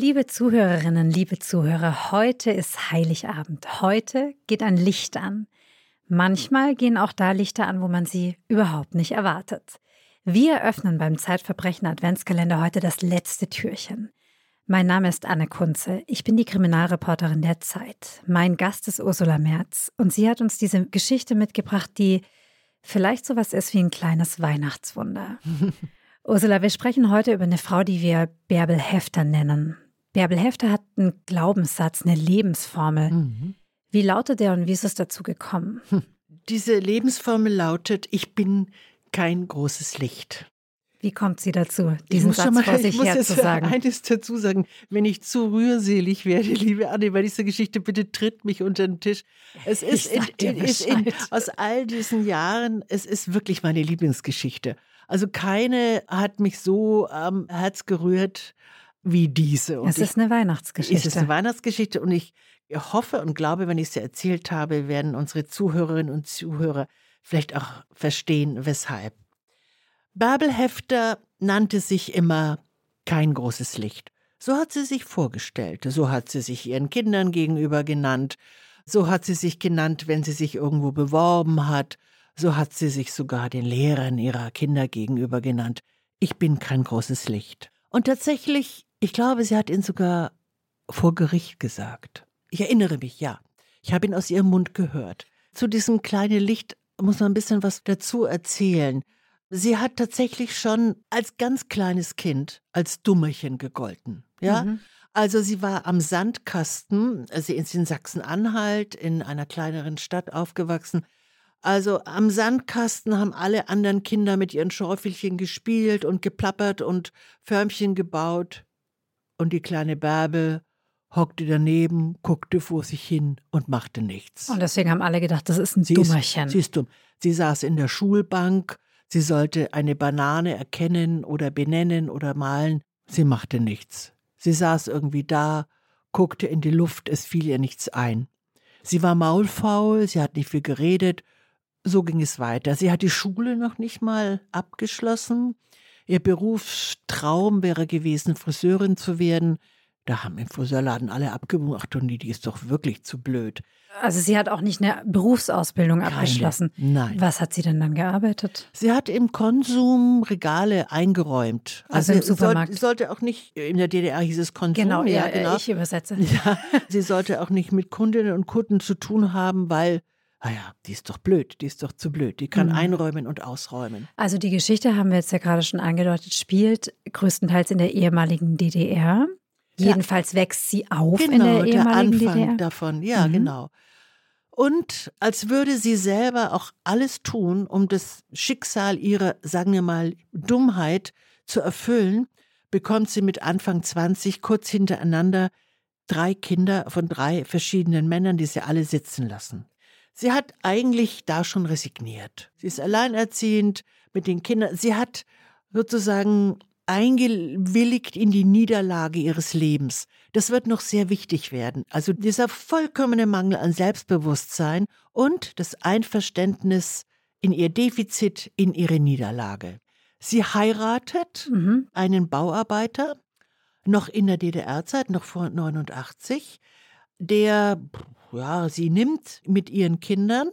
Liebe Zuhörerinnen, liebe Zuhörer, heute ist Heiligabend. Heute geht ein Licht an. Manchmal gehen auch da Lichter an, wo man sie überhaupt nicht erwartet. Wir öffnen beim Zeitverbrechen Adventskalender heute das letzte Türchen. Mein Name ist Anne Kunze. Ich bin die Kriminalreporterin der Zeit. Mein Gast ist Ursula Merz und sie hat uns diese Geschichte mitgebracht, die vielleicht sowas ist wie ein kleines Weihnachtswunder. Ursula, wir sprechen heute über eine Frau, die wir Bärbel Hefter nennen. Bärbel Hefter hat einen Glaubenssatz, eine Lebensformel. Mhm. Wie lautet der und wie ist es dazu gekommen? Hm. Diese Lebensformel lautet, ich bin kein großes Licht. Wie kommt sie dazu, diesen Satz mal, vor sich ich muss her zu sagen? eines dazu sagen, wenn ich zu rührselig werde, liebe Anne, bei dieser Geschichte, bitte tritt mich unter den Tisch. Es ist, in, ist in, aus all diesen Jahren, es ist wirklich meine Lieblingsgeschichte. Also keine hat mich so am Herz gerührt wie diese. Und es ist eine Weihnachtsgeschichte. Es ist eine Weihnachtsgeschichte und ich hoffe und glaube, wenn ich sie erzählt habe, werden unsere Zuhörerinnen und Zuhörer vielleicht auch verstehen, weshalb. Bärbel Hefter nannte sich immer kein großes Licht. So hat sie sich vorgestellt, so hat sie sich ihren Kindern gegenüber genannt, so hat sie sich genannt, wenn sie sich irgendwo beworben hat, so hat sie sich sogar den Lehrern ihrer Kinder gegenüber genannt. Ich bin kein großes Licht. Und tatsächlich ich glaube, sie hat ihn sogar vor Gericht gesagt. Ich erinnere mich, ja. Ich habe ihn aus ihrem Mund gehört. Zu diesem kleinen Licht muss man ein bisschen was dazu erzählen. Sie hat tatsächlich schon als ganz kleines Kind als Dummerchen gegolten. Ja? Mhm. Also sie war am Sandkasten, sie ist in Sachsen-Anhalt, in einer kleineren Stadt aufgewachsen. Also am Sandkasten haben alle anderen Kinder mit ihren Schaufelchen gespielt und geplappert und Förmchen gebaut. Und die kleine Bärbel hockte daneben, guckte vor sich hin und machte nichts. Und deswegen haben alle gedacht, das ist ein sie Dummerchen. Ist, sie ist dumm. Sie saß in der Schulbank, sie sollte eine Banane erkennen oder benennen oder malen. Sie machte nichts. Sie saß irgendwie da, guckte in die Luft, es fiel ihr nichts ein. Sie war maulfaul, sie hat nicht viel geredet. So ging es weiter. Sie hat die Schule noch nicht mal abgeschlossen. Ihr Berufstraum wäre gewesen, Friseurin zu werden. Da haben im Friseurladen alle abgewogen. Ach, Toni, die ist doch wirklich zu blöd. Also sie hat auch nicht eine Berufsausbildung Keine. abgeschlossen. Nein. Was hat sie denn dann gearbeitet? Sie hat im Konsum Regale eingeräumt. Also, also im Supermarkt. Sie sollte auch nicht, in der DDR hieß es Konsum. Genau, ja, ja genau. ich übersetze. Ja, sie sollte auch nicht mit Kundinnen und Kunden zu tun haben, weil ah ja, die ist doch blöd, die ist doch zu blöd, die kann mhm. einräumen und ausräumen. Also die Geschichte haben wir jetzt ja gerade schon angedeutet, spielt größtenteils in der ehemaligen DDR. Ja. Jedenfalls wächst sie auf genau, in der ehemaligen der Anfang DDR. davon, ja, mhm. genau. Und als würde sie selber auch alles tun, um das Schicksal ihrer, sagen wir mal, Dummheit zu erfüllen, bekommt sie mit Anfang 20 kurz hintereinander drei Kinder von drei verschiedenen Männern, die sie alle sitzen lassen. Sie hat eigentlich da schon resigniert. Sie ist alleinerziehend mit den Kindern. Sie hat sozusagen eingewilligt in die Niederlage ihres Lebens. Das wird noch sehr wichtig werden. Also dieser vollkommene Mangel an Selbstbewusstsein und das Einverständnis in ihr Defizit, in ihre Niederlage. Sie heiratet mhm. einen Bauarbeiter, noch in der DDR-Zeit, noch vor 89, der ja, sie nimmt mit ihren Kindern.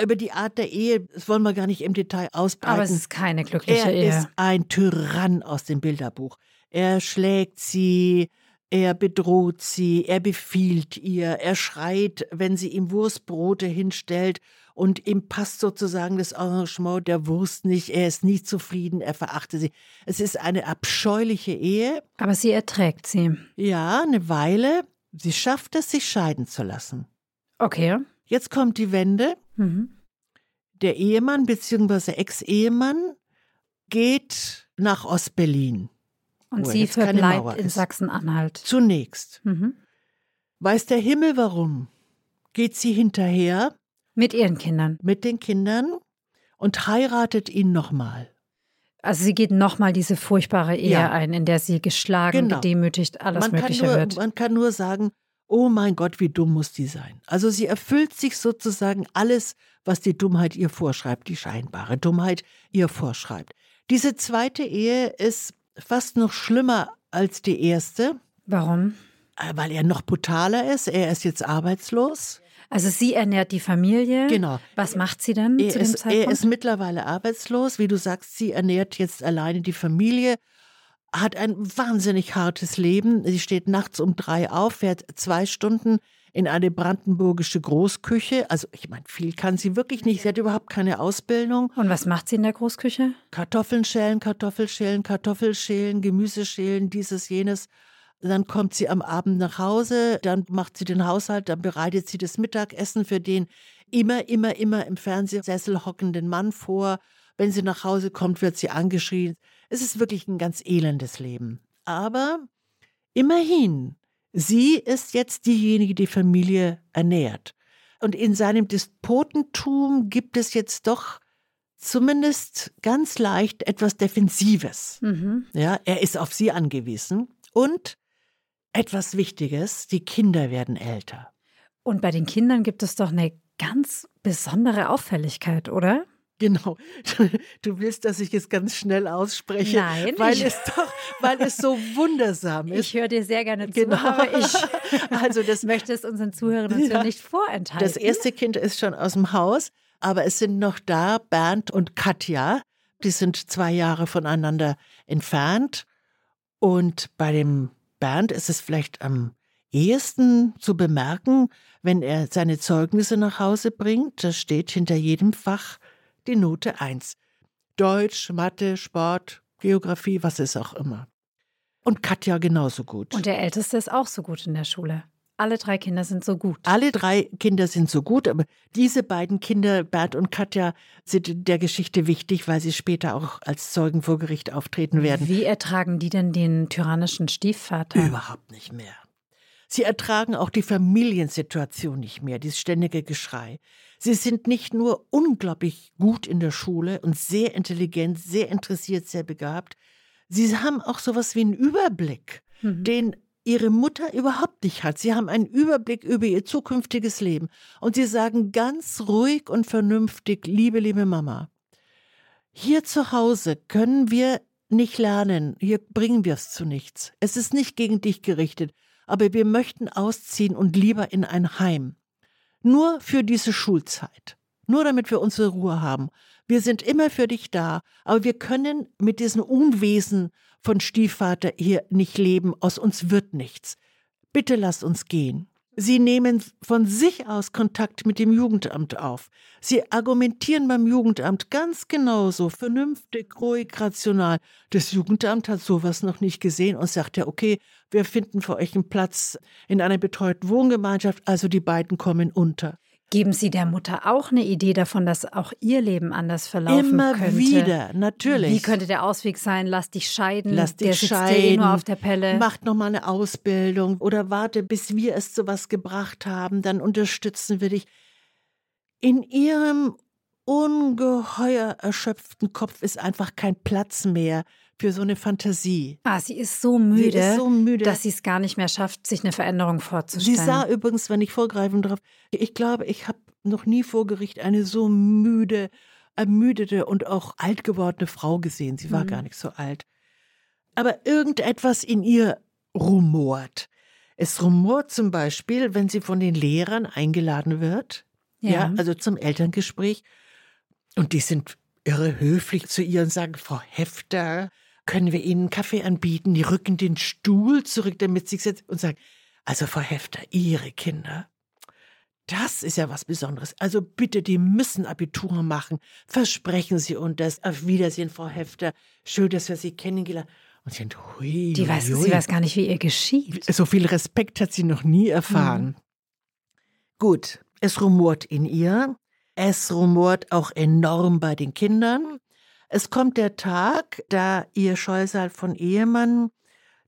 Über die Art der Ehe, das wollen wir gar nicht im Detail ausbreiten. Aber es ist keine glückliche er Ehe. Er ist ein Tyrann aus dem Bilderbuch. Er schlägt sie, er bedroht sie, er befiehlt ihr, er schreit, wenn sie ihm Wurstbrote hinstellt und ihm passt sozusagen das Arrangement der Wurst nicht, er ist nie zufrieden, er verachte sie. Es ist eine abscheuliche Ehe. Aber sie erträgt sie. Ja, eine Weile. Sie schafft es, sich scheiden zu lassen. Okay. Jetzt kommt die Wende. Mhm. Der Ehemann bzw. Ex-Ehemann geht nach Ostberlin. Und sie verbleibt in Sachsen-Anhalt. Zunächst. Mhm. Weiß der Himmel warum? Geht sie hinterher? Mit ihren Kindern. Mit den Kindern und heiratet ihn nochmal. Also sie geht nochmal diese furchtbare Ehe ja. ein, in der sie geschlagen, genau. gedemütigt, alles man Mögliche nur, wird. Man kann nur sagen, oh mein Gott, wie dumm muss die sein. Also sie erfüllt sich sozusagen alles, was die Dummheit ihr vorschreibt, die scheinbare Dummheit ihr vorschreibt. Diese zweite Ehe ist fast noch schlimmer als die erste. Warum? Äh, weil er noch brutaler ist. Er ist jetzt arbeitslos. Also sie ernährt die Familie. Genau. Was macht sie denn Er zu dem ist, Zeitpunkt? er ist mittlerweile arbeitslos. Wie du sagst, sie ernährt jetzt alleine die Familie, hat ein wahnsinnig hartes Leben. Sie steht nachts um drei auf, fährt zwei Stunden in eine brandenburgische Großküche. Also ich meine, viel kann sie wirklich nicht. Sie hat überhaupt keine Ausbildung. Und was macht sie in der Großküche? Kartoffeln schälen, Kartoffelschälen, Kartoffelschälen, Gemüse schälen, dieses, jenes. Dann kommt sie am Abend nach Hause, dann macht sie den Haushalt, dann bereitet sie das Mittagessen für den immer, immer, immer im Fernsehsessel hockenden Mann vor. Wenn sie nach Hause kommt, wird sie angeschrien. Es ist wirklich ein ganz elendes Leben. Aber immerhin, sie ist jetzt diejenige, die Familie ernährt. Und in seinem Despotentum gibt es jetzt doch zumindest ganz leicht etwas Defensives. Mhm. Ja, er ist auf sie angewiesen. Und etwas Wichtiges, die Kinder werden älter. Und bei den Kindern gibt es doch eine ganz besondere Auffälligkeit, oder? Genau. Du willst, dass ich es ganz schnell ausspreche, Nein, weil es doch, weil es so wundersam ist. Ich höre dir sehr gerne zu, Genau. aber ich Also das, möchte es unseren Zuhörerinnen Zuhörern Ja. nicht vorenthalten. das erste Kind ist schon aus dem Haus, aber es sind noch da Bernd und Katja. Die sind zwei Jahre voneinander entfernt. Und bei dem Bernd ist es vielleicht am ehesten zu bemerken, wenn er seine Zeugnisse nach Hause bringt. Da steht hinter jedem Fach die Note 1. Deutsch, Mathe, Sport, Geografie, was ist auch immer. Und Katja genauso gut. Und der Älteste ist auch so gut in der Schule. Alle drei Kinder sind so gut. Alle drei Kinder sind so gut, aber diese beiden Kinder, Bert und Katja, sind in der Geschichte wichtig, weil sie später auch als Zeugen vor Gericht auftreten werden. Wie ertragen die denn den tyrannischen Stiefvater? Überhaupt nicht mehr. Sie ertragen auch die Familiensituation nicht mehr, dieses ständige Geschrei. Sie sind nicht nur unglaublich gut in der Schule und sehr intelligent, sehr interessiert, sehr begabt, sie haben auch sowas wie einen Überblick, Mhm. den ihre Mutter überhaupt nicht hat. Sie haben einen Überblick über ihr zukünftiges Leben und sie sagen ganz ruhig und vernünftig, liebe, liebe Mama, hier zu Hause können wir nicht lernen, hier bringen wir es zu nichts. Es ist nicht gegen dich gerichtet, aber wir möchten ausziehen und lieber in ein Heim. Nur für diese Schulzeit. Nur damit wir unsere Ruhe haben. Wir sind immer für dich da, aber wir können mit diesem Unwesen von Stiefvater hier nicht leben. Aus uns wird nichts. Bitte lasst uns gehen. Sie nehmen von sich aus Kontakt mit dem Jugendamt auf. Sie argumentieren beim Jugendamt ganz genauso, vernünftig, ruhig, rational. Das Jugendamt hat sowas noch nicht gesehen und sagt ja, okay, wir finden für euch einen Platz in einer betreuten Wohngemeinschaft, also die beiden kommen unter. Geben Sie der Mutter auch eine Idee davon, dass auch ihr Leben anders verlaufen Immer könnte? wieder, natürlich. Wie könnte der Ausweg sein? Lass dich scheiden. Lass dich der sitzt scheiden. dir eh nur auf der Pelle. Macht noch mal eine Ausbildung oder warte, bis wir es zu was gebracht haben, dann unterstützen wir dich. In ihrem ungeheuer erschöpften Kopf ist einfach kein Platz mehr für so eine Fantasie. Ah, sie ist so müde, Sie ist so müde. dass sie es gar nicht mehr schafft, sich eine Veränderung Sie vorzustellen. sah übrigens, wenn ich vorgreifen darf, ich glaube, ich habe noch nie vor Gericht eine so müde, ermüdete und auch alt gewordene Frau gesehen. Sie war Mhm. gar nicht so alt. Aber irgendetwas in ihr rumort. Es rumort zum Beispiel, wenn sie von den Lehrern eingeladen wird, ja. Ja. also zum Elterngespräch. Und die sind irre höflich zu ihr und sagen, Frau Hefter, können wir Ihnen einen Kaffee anbieten? Die rücken den Stuhl zurück, damit sie setzt und sagen, also Frau Hefter, Ihre Kinder, das ist ja was Besonderes. Also bitte, die müssen Abitur machen. Versprechen Sie uns das. Auf Wiedersehen, Frau Hefter. Schön, dass wir Sie kennengelernt Und sie denkt, hui, die weiß, hui, sie weiß gar nicht, wie ihr geschieht. so viel Respekt hat sie noch nie erfahren. Gut, es rumort in ihr. Es rumort auch enorm bei den Kindern. Es kommt der Tag, da ihr Scheusal von Ehemann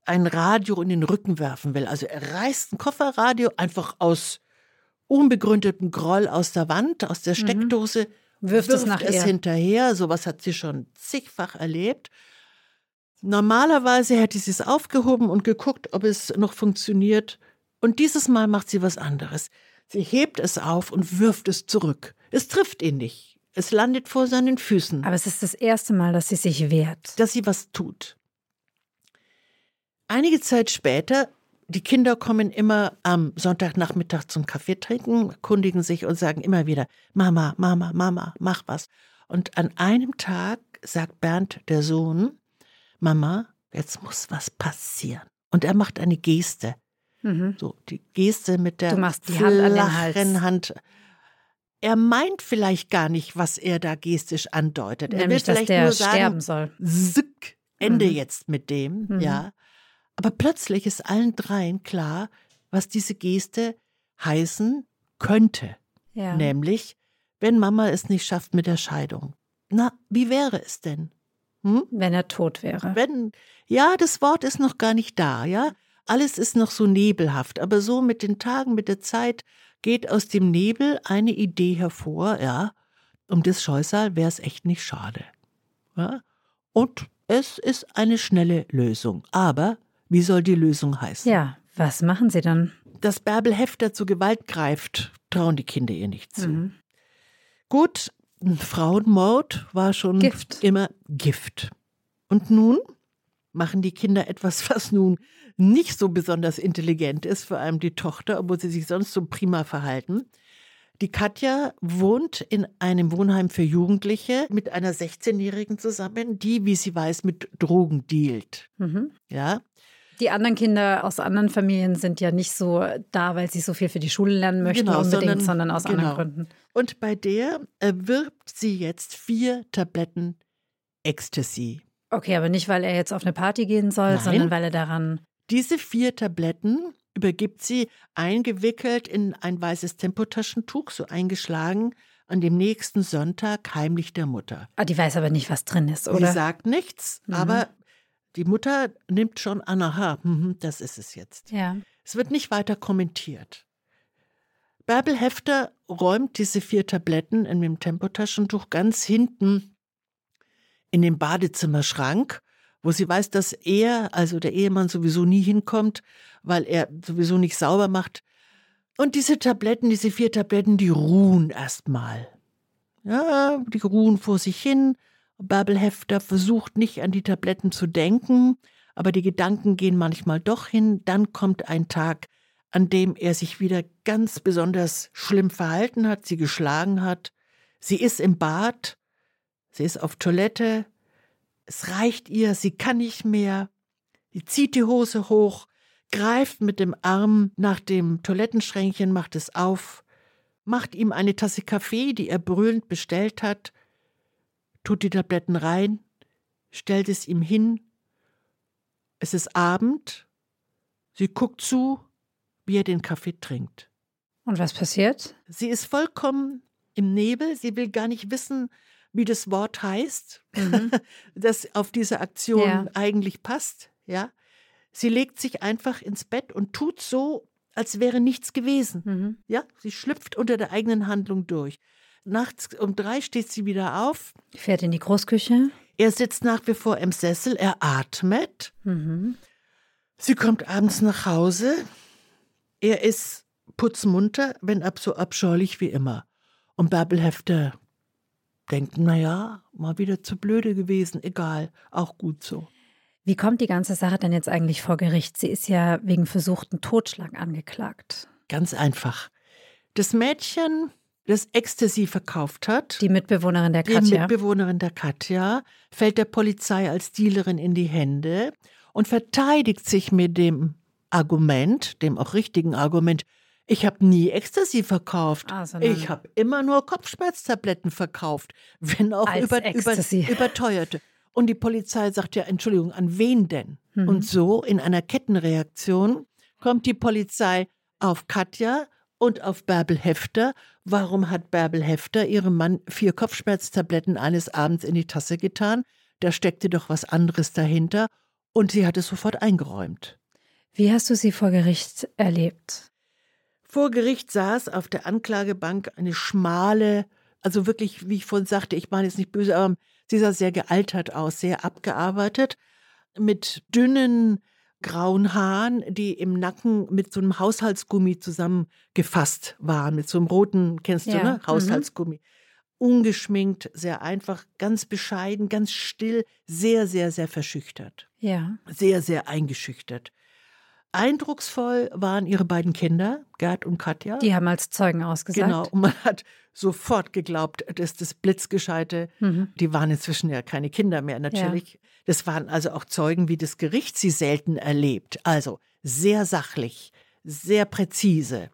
ein Radio in den Rücken werfen will. Also er reißt ein Kofferradio einfach aus unbegründetem Groll aus der Wand, aus der Steckdose, Wirft es nach ihr. hinterher. Sowas hat sie schon zigfach erlebt. Normalerweise hätte sie es aufgehoben und geguckt, ob es noch funktioniert. Und dieses Mal macht sie was anderes. Sie hebt es auf und wirft es zurück. Es trifft ihn nicht. Es landet vor seinen Füßen, Aber es ist das erste Mal, dass sie sich wehrt. dass sie was tut. Einige Zeit später die Kinder kommen immer am Sonntagnachmittag zum Kaffee trinken, kundigen sich und sagen immer wieder, Mama, Mama, Mama, mach was. Und an einem Tag sagt Bernd, der Sohn, Mama, jetzt muss was passieren. Und er macht eine Geste. Mhm. So, die Geste mit der du machst die Hand an den Hals. Hand. Er meint vielleicht gar nicht, was er da gestisch andeutet. Nämlich, er will vielleicht dass der nur sagen, sterben soll. Zück, Ende Mhm. jetzt mit dem, Mhm. ja. Aber plötzlich ist allen dreien klar, was diese Geste heißen könnte. Ja. Nämlich, wenn Mama es nicht schafft mit der Scheidung. Na, wie wäre es denn? Hm? Wenn er tot wäre. Wenn, ja, das Wort ist noch gar nicht da, ja. Alles ist noch so nebelhaft, aber so mit den Tagen, mit der Zeit geht aus dem Nebel eine Idee hervor, ja. Um das Scheusal wäre es echt nicht schade. Ja? Und es ist eine schnelle Lösung. Aber wie soll die Lösung heißen? Ja, was machen sie dann? Dass Bärbel Hefter zu Gewalt greift, trauen die Kinder ihr nicht zu. Mhm. Gut, Frauenmord war schon Gift. immer Gift. Und nun machen die Kinder etwas, was nun nicht so besonders intelligent ist, vor allem die Tochter, obwohl sie sich sonst so prima verhalten. Die Katja wohnt in einem Wohnheim für Jugendliche mit einer 16-Jährigen zusammen, die, wie sie weiß, mit Drogen dealt. Mhm. Ja, Die anderen Kinder aus anderen Familien sind ja nicht so da, weil sie so viel für die Schule lernen möchten Genau, unbedingt, sondern- sondern, aus genau. anderen Gründen. Und bei der erwirbt sie jetzt vier Tabletten Ecstasy. Okay, aber nicht, weil er jetzt auf eine Party gehen soll, Nein. sondern weil er daran. Diese vier Tabletten übergibt sie eingewickelt in ein weißes Tempotaschentuch, so eingeschlagen, an dem nächsten Sonntag heimlich der Mutter. Ah, die weiß aber nicht, was drin ist, Sie oder? sagt nichts, Mhm. aber die Mutter nimmt schon an, aha, mhm, das ist es jetzt. Ja. Es wird nicht weiter kommentiert. Bärbel Hefter räumt diese vier Tabletten in dem Tempotaschentuch ganz hinten in den Badezimmerschrank, wo sie weiß, dass er, also der Ehemann, sowieso nie hinkommt, weil er sowieso nicht sauber macht. Und diese Tabletten, diese vier Tabletten, die ruhen erstmal. Ja, die ruhen vor sich hin. Bärbel Hefter versucht nicht an die Tabletten zu denken, aber die Gedanken gehen manchmal doch hin. Dann kommt ein Tag, an dem er sich wieder ganz besonders schlimm verhalten hat, sie geschlagen hat. Sie ist im Bad, sie ist auf Toilette, es reicht ihr, sie kann nicht mehr. Sie zieht die Hose hoch, greift mit dem Arm nach dem Toilettenschränkchen, macht es auf, macht ihm eine Tasse Kaffee, die er brüllend bestellt hat, tut die Tabletten rein, stellt es ihm hin. Es ist Abend, sie guckt zu, wie er den Kaffee trinkt. Und was passiert? Sie ist vollkommen im Nebel, sie will gar nicht wissen, wie das Wort heißt, Mhm. das auf diese Aktion Ja. eigentlich passt, ja. Sie legt sich einfach ins Bett und tut so, als wäre nichts gewesen. Mhm. Ja, sie schlüpft unter der eigenen Handlung durch. Nachts um drei steht sie wieder auf. Fährt in die Großküche. Er sitzt nach wie vor im Sessel, er atmet. Mhm. Sie kommt abends nach Hause. Er ist putzmunter, wenn ab so abscheulich wie immer. Und Bärbel Denkt, naja, mal wieder zu blöde gewesen, egal, auch gut so. Wie kommt die ganze Sache denn jetzt eigentlich vor Gericht? Sie ist ja wegen versuchten Totschlag angeklagt. Ganz einfach. Das Mädchen, das Ecstasy verkauft hat, Die Mitbewohnerin der die Katja. Mitbewohnerin der Katja, fällt der Polizei als Dealerin in die Hände und verteidigt sich mit dem Argument, dem auch richtigen Argument, ich habe nie Ecstasy verkauft. Ah, ich habe immer nur Kopfschmerztabletten verkauft, wenn auch über, über, überteuerte. Und die Polizei sagt ja, Entschuldigung, an wen denn? Mhm. Und so in einer Kettenreaktion kommt die Polizei auf Katja und auf Bärbel Hefter. Warum hat Bärbel Hefter ihrem Mann vier Kopfschmerztabletten eines Abends in die Tasse getan? Da steckte doch was anderes dahinter und sie hat es sofort eingeräumt. Wie hast du sie vor Gericht erlebt? Vor Gericht saß auf der Anklagebank eine schmale, also wirklich, wie ich vorhin sagte, ich meine jetzt nicht böse, aber sie sah sehr gealtert aus, sehr abgearbeitet, mit dünnen grauen Haaren, die im Nacken mit so einem Haushaltsgummi zusammengefasst waren, mit so einem roten, kennst du, Ja, ne? mhm. Haushaltsgummi. Ungeschminkt, sehr einfach, ganz bescheiden, ganz still, sehr, sehr, sehr verschüchtert Ja. sehr, sehr eingeschüchtert. Eindrucksvoll waren ihre beiden Kinder, Gerd und Katja. Die haben als Zeugen ausgesagt. Genau, und man hat sofort geglaubt, dass das Blitzgescheite, mhm. die waren inzwischen ja keine Kinder mehr natürlich. Ja. Das waren also auch Zeugen, wie das Gericht sie selten erlebt. Also sehr sachlich, sehr präzise.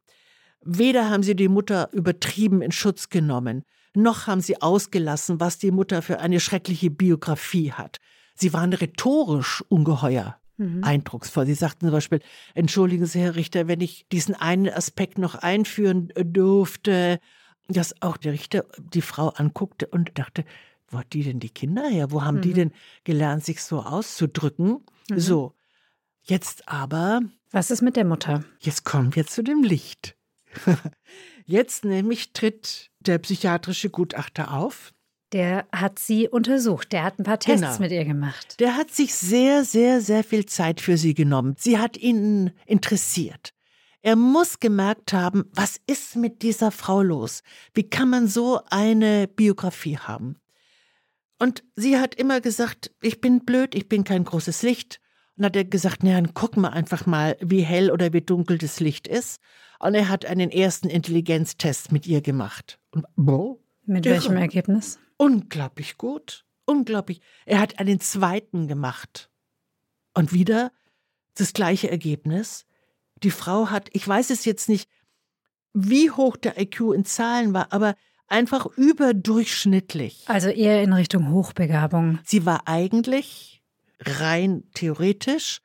Weder haben sie die Mutter übertrieben in Schutz genommen, noch haben sie ausgelassen, was die Mutter für eine schreckliche Biografie hat. Sie waren rhetorisch ungeheuer mhm. eindrucksvoll. Sie sagten zum Beispiel, entschuldigen Sie, Herr Richter, wenn ich diesen einen Aspekt noch einführen dürfte, dass auch der Richter die Frau anguckte und dachte, wo hat die denn die Kinder her? Wo haben mhm. die denn gelernt, sich so auszudrücken? Mhm. So, jetzt aber. Was ist mit der Mutter? Jetzt kommen wir zu dem Licht. jetzt nämlich tritt der psychiatrische Gutachter auf der hat sie untersucht. Der hat ein paar Tests genau. mit ihr gemacht. Der hat sich sehr, sehr, sehr viel Zeit für sie genommen. Sie hat ihn interessiert. Er muss gemerkt haben, was ist mit dieser Frau los? Wie kann man so eine Biografie haben? Und sie hat immer gesagt, ich bin blöd, ich bin kein großes Licht. Und hat er gesagt, naja, dann gucken wir einfach mal, wie hell oder wie dunkel das Licht ist. Und er hat einen ersten Intelligenztest mit ihr gemacht. Und, boah, mit welchem Ergebnis? Unglaublich gut. Unglaublich. Er hat einen zweiten gemacht. Und wieder das gleiche Ergebnis. Die Frau hat, ich weiß es jetzt nicht, wie hoch der IQ in Zahlen war, aber einfach überdurchschnittlich. Also eher in Richtung Hochbegabung. Sie war eigentlich rein theoretisch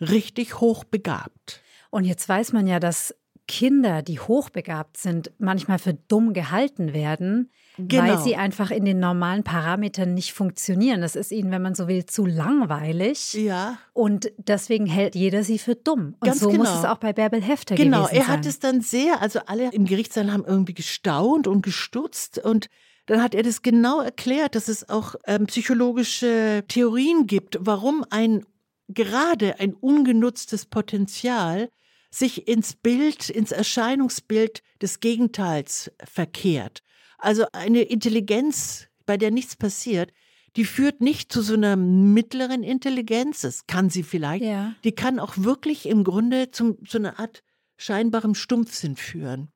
richtig hochbegabt. Und jetzt weiß man ja, dass Kinder, die hochbegabt sind, manchmal für dumm gehalten werden, genau. weil sie einfach in den normalen Parametern nicht funktionieren. Das ist ihnen, wenn man so will, zu langweilig. Ja. Und deswegen hält jeder sie für dumm. Und Ganz so genau. muss es auch bei Bärbel Hefter genau. gewesen sein. Genau, er hat es dann sehr, also alle im Gerichtssaal haben irgendwie gestaunt und gestutzt und dann hat er das genau erklärt, dass es auch ähm, psychologische Theorien gibt, warum ein gerade ein ungenutztes Potenzial sich ins Bild, ins Erscheinungsbild des Gegenteils verkehrt. Also eine Intelligenz, bei der nichts passiert, die führt nicht zu so einer mittleren Intelligenz, das kann sie vielleicht, ja. die kann auch wirklich im Grunde zum, zu einer Art scheinbarem Stumpfsinn führen.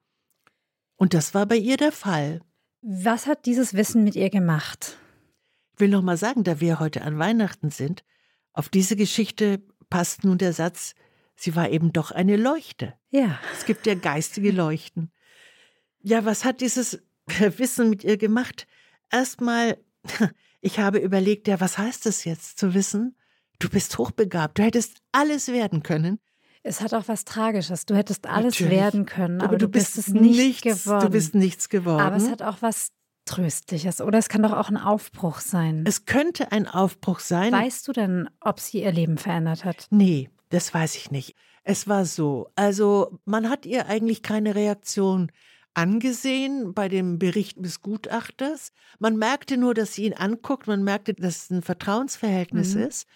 Und das war bei ihr der Fall. Was hat dieses Wissen mit ihr gemacht? Ich will noch mal sagen, da wir heute an Weihnachten sind, auf diese Geschichte passt nun der Satz, Sie war eben doch eine Leuchte. Ja. Es gibt ja geistige Leuchten. Ja, was hat dieses Wissen mit ihr gemacht? Erstmal, ich habe überlegt, ja, was heißt es jetzt zu wissen? Du bist hochbegabt, du hättest alles werden können. Es hat auch was Tragisches. Du hättest alles Natürlich. werden können, aber, aber du, bist, bist, es nicht nichts, geworden. Du bist nichts geworden. Aber es hat auch was Tröstliches. Oder es kann doch auch ein Aufbruch sein. Es könnte ein Aufbruch sein. Weißt du denn, ob sie ihr Leben verändert hat? Nee, das weiß ich nicht. Es war so. Also, man hat ihr eigentlich keine Reaktion angesehen bei dem Bericht des Gutachters. Man merkte nur, dass sie ihn anguckt. Man merkte, dass es ein Vertrauensverhältnis mhm. ist.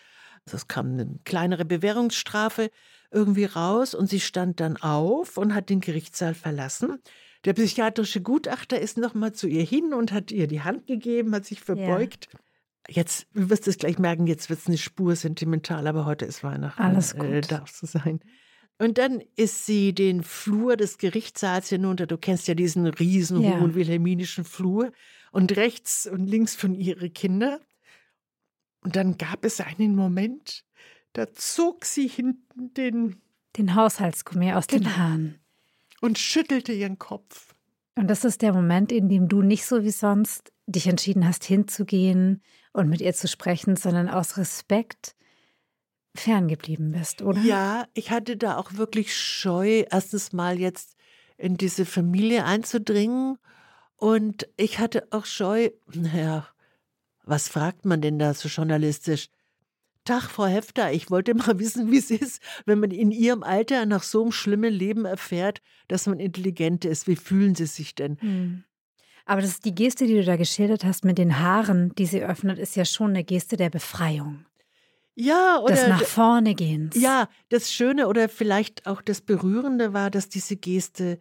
Also es kam eine kleinere Bewährungsstrafe irgendwie raus und sie stand dann auf und hat den Gerichtssaal verlassen. Der psychiatrische Gutachter ist nochmal zu ihr hin und hat ihr die Hand gegeben, hat sich verbeugt. Ja. Jetzt, du wirst es gleich merken, jetzt wird es eine Spur sentimental, aber heute ist Weihnachten. Alles äh, gut. Äh, darf so sein. Und dann ist sie den Flur des Gerichtssaals hinunter. Du kennst ja diesen riesen hohen ja. wilhelminischen Flur. Und rechts und links von ihre Kinder. Und dann gab es einen Moment, da zog sie hinten den den Haushaltsgummi aus genau. den Haaren und schüttelte ihren Kopf. Und das ist der Moment, in dem du nicht so wie sonst dich entschieden hast, hinzugehen und mit ihr zu sprechen, sondern aus Respekt ferngeblieben bist, oder? Ja, ich hatte da auch wirklich Scheu, erstens mal jetzt in diese Familie einzudringen. Und ich hatte auch Scheu, naja, was fragt man denn da so journalistisch? Tag, Frau Hefter, ich wollte mal wissen, wie es ist, wenn man in Ihrem Alter nach so einem schlimmen Leben erfährt, dass man intelligent ist. Wie fühlen Sie sich denn? Hm. Aber das ist die Geste, die du da geschildert hast mit den Haaren, die sie öffnet, ist ja schon eine Geste der Befreiung. Ja, oder. Das nach vorne gehens. Ja, das Schöne oder vielleicht auch das Berührende war, dass diese Geste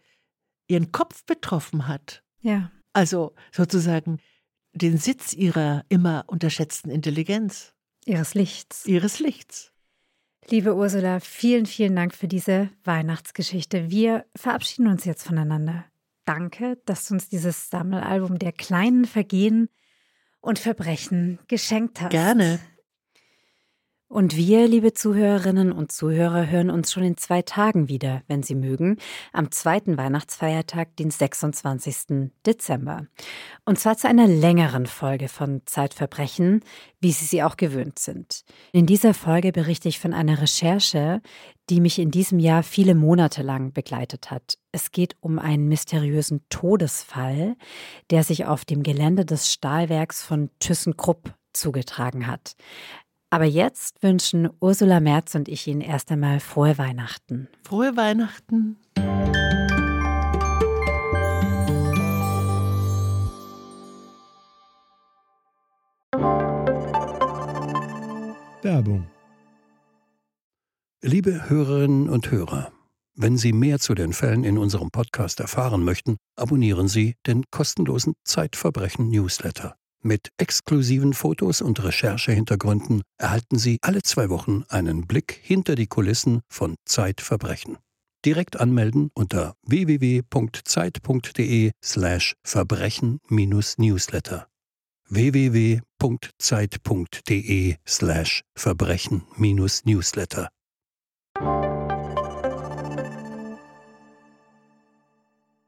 ihren Kopf betroffen hat. Ja. Also sozusagen den Sitz ihrer immer unterschätzten Intelligenz. Ihres Lichts. Ihres Lichts. Liebe Ursula, vielen, vielen Dank für diese Weihnachtsgeschichte. Wir verabschieden uns jetzt voneinander. Danke, dass du uns dieses Sammelalbum der kleinen Vergehen und Verbrechen geschenkt hast. Gerne. Und wir, liebe Zuhörerinnen und Zuhörer, hören uns schon in zwei Tagen wieder, wenn Sie mögen, am zweiten Weihnachtsfeiertag, den 26. Dezember. Und zwar zu einer längeren Folge von Zeitverbrechen, wie Sie sie auch gewöhnt sind. In dieser Folge berichte ich von einer Recherche, die mich in diesem Jahr viele Monate lang begleitet hat. Es geht um einen mysteriösen Todesfall, der sich auf dem Gelände des Stahlwerks von ThyssenKrupp zugetragen hat. Aber jetzt wünschen Ursula Merz und ich Ihnen erst einmal frohe Weihnachten. Frohe Weihnachten. Werbung. Liebe Hörerinnen und Hörer, wenn Sie mehr zu den Fällen in unserem Podcast erfahren möchten, abonnieren Sie den kostenlosen Zeitverbrechen Newsletter. Mit exklusiven Fotos und Recherchehintergründen erhalten Sie alle zwei Wochen einen Blick hinter die Kulissen von Zeitverbrechen. Direkt anmelden unter www.zeit.de/slash Verbrechen-Newsletter. www.zeit.de/slash Verbrechen-Newsletter